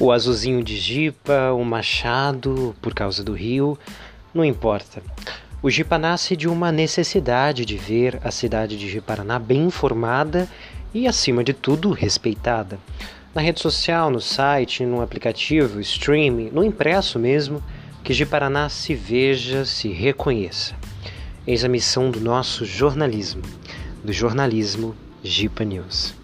o azulzinho de jipa, o machado por causa do rio, não importa. O Jipa nasce de uma necessidade de ver a cidade de Jiparaná bem informada e, acima de tudo, respeitada. Na rede social, no site, no aplicativo, streaming, no impresso mesmo, que Jiparaná se veja, se reconheça. Eis a missão do nosso jornalismo, do jornalismo Jipa News.